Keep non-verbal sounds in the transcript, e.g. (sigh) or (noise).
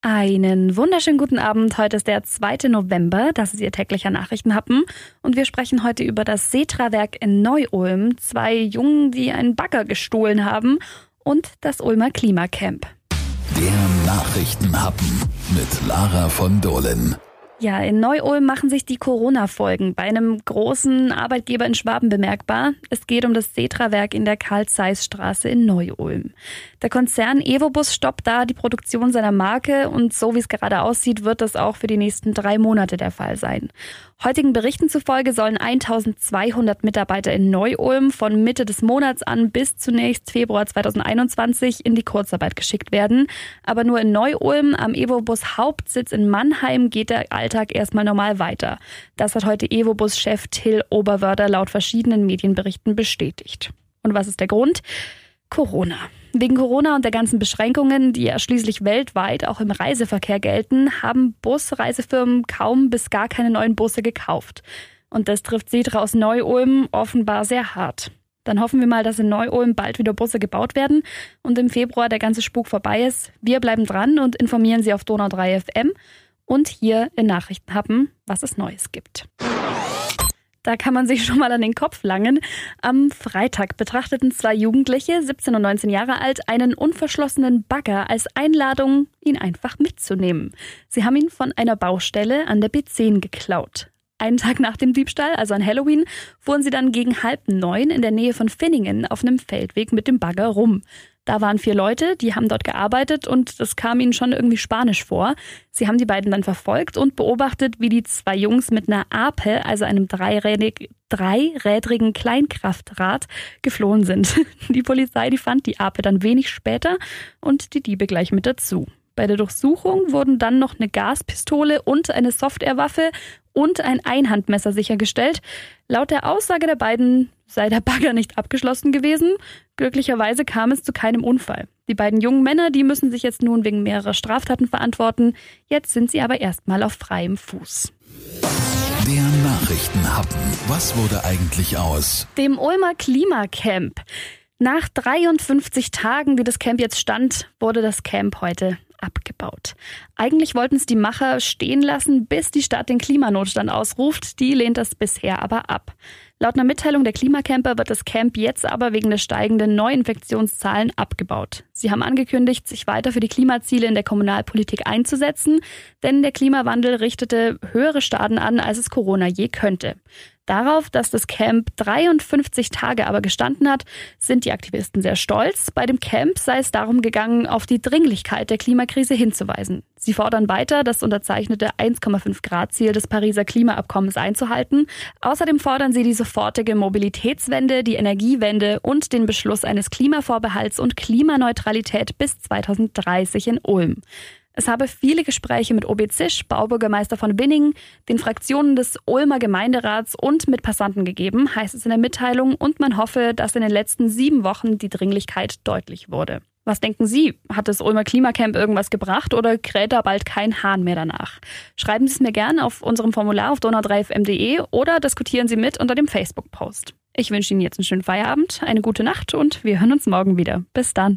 Einen wunderschönen guten Abend. Heute ist der 2. November. Das ist Ihr täglicher Nachrichtenhappen. Und wir sprechen heute über das Setra-Werk in Neu-Ulm. Zwei Jungen, die einen Bagger gestohlen haben. Und das Ulmer Klimacamp. Der Nachrichtenhappen mit Lara von Dohlen. Ja, in Neu-Ulm machen sich die Corona-Folgen bei einem großen Arbeitgeber in Schwaben bemerkbar. Es geht um das Setra-Werk in der Karl-Zeiss-Straße in Neu-Ulm. Der Konzern Evobus stoppt da die Produktion seiner Marke und so wie es gerade aussieht, wird das auch für die nächsten drei Monate der Fall sein. Heutigen Berichten zufolge sollen 1200 Mitarbeiter in Neu-Ulm von Mitte des Monats an bis zunächst Februar 2021 in die Kurzarbeit geschickt werden. Aber nur in Neu-Ulm am Evobus Hauptsitz in Mannheim geht der Alltag erstmal normal weiter. Das hat heute Evobus-Chef Till Oberwörder laut verschiedenen Medienberichten bestätigt. Und was ist der Grund? Corona. Wegen Corona und der ganzen Beschränkungen, die ja schließlich weltweit auch im Reiseverkehr gelten, haben Busreisefirmen kaum bis gar keine neuen Busse gekauft. Und das trifft Sidra aus Neu-Ulm offenbar sehr hart. Dann hoffen wir mal, dass in Neu-Ulm bald wieder Busse gebaut werden und im Februar der ganze Spuk vorbei ist. Wir bleiben dran und informieren Sie auf Donau 3 FM und hier in Nachrichten haben, was es Neues gibt. Da kann man sich (laughs) schon mal an den Kopf langen. Am Freitag betrachteten zwei Jugendliche, 17 und 19 Jahre alt, einen unverschlossenen Bagger als Einladung, ihn einfach mitzunehmen. Sie haben ihn von einer Baustelle an der B10 geklaut. Einen Tag nach dem Diebstahl, also an Halloween, fuhren sie dann gegen halb neun in der Nähe von Finningen auf einem Feldweg mit dem Bagger rum. Da waren vier Leute, die haben dort gearbeitet und das kam ihnen schon irgendwie spanisch vor. Sie haben die beiden dann verfolgt und beobachtet, wie die zwei Jungs mit einer Ape, also einem dreirädrig, dreirädrigen Kleinkraftrad, geflohen sind. (laughs) Die Polizei, die fand die Ape dann wenig später und die Diebe gleich mit dazu. Bei der Durchsuchung wurden dann noch eine Gaspistole und eine Softwarewaffe und ein Einhandmesser sichergestellt. Laut der Aussage der beiden sei der Bagger nicht abgeschlossen gewesen. Glücklicherweise kam es zu keinem Unfall. Die beiden jungen Männer, die müssen sich jetzt nun wegen mehrerer Straftaten verantworten. Jetzt sind sie aber erstmal auf freiem Fuß. Der Nachrichtenhappen. Was wurde eigentlich aus? Dem Ulmer Klimacamp. Nach 53 Tagen, die das Camp jetzt stand, wurde das Camp heute abgebaut. Eigentlich wollten es die Macher stehen lassen, bis die Stadt den Klimanotstand ausruft. Die lehnt das bisher aber ab. Laut einer Mitteilung der Klimacamper wird das Camp jetzt aber wegen der steigenden Neuinfektionszahlen abgebaut. Sie haben angekündigt, sich weiter für die Klimaziele in der Kommunalpolitik einzusetzen, denn der Klimawandel richtete höhere Schaden an, als es Corona je könnte. Darauf, dass das Camp 53 Tage aber gestanden hat, sind die Aktivisten sehr stolz. Bei dem Camp sei es darum gegangen, auf die Dringlichkeit der Klimakrise hinzuweisen. Sie fordern weiter, das unterzeichnete 1,5 Grad Ziel des Pariser Klimaabkommens einzuhalten. Außerdem fordern sie die sofortige Mobilitätswende, die Energiewende und den Beschluss eines Klimavorbehalts und Klimaneutralität bis 2030 in Ulm. Es habe viele Gespräche mit OB Zisch, Baubürgermeister von Winningen, den Fraktionen des Ulmer Gemeinderats und mit Passanten gegeben, heißt es in der Mitteilung, und man hoffe, dass in den letzten sieben Wochen die Dringlichkeit deutlich wurde. Was denken Sie? Hat das Ulmer Klimacamp irgendwas gebracht oder kräht da bald kein Hahn mehr danach? Schreiben Sie es mir gerne auf unserem Formular auf donau3fm.de oder diskutieren Sie mit unter dem Facebook-Post. Ich wünsche Ihnen jetzt einen schönen Feierabend, eine gute Nacht und wir hören uns morgen wieder. Bis dann.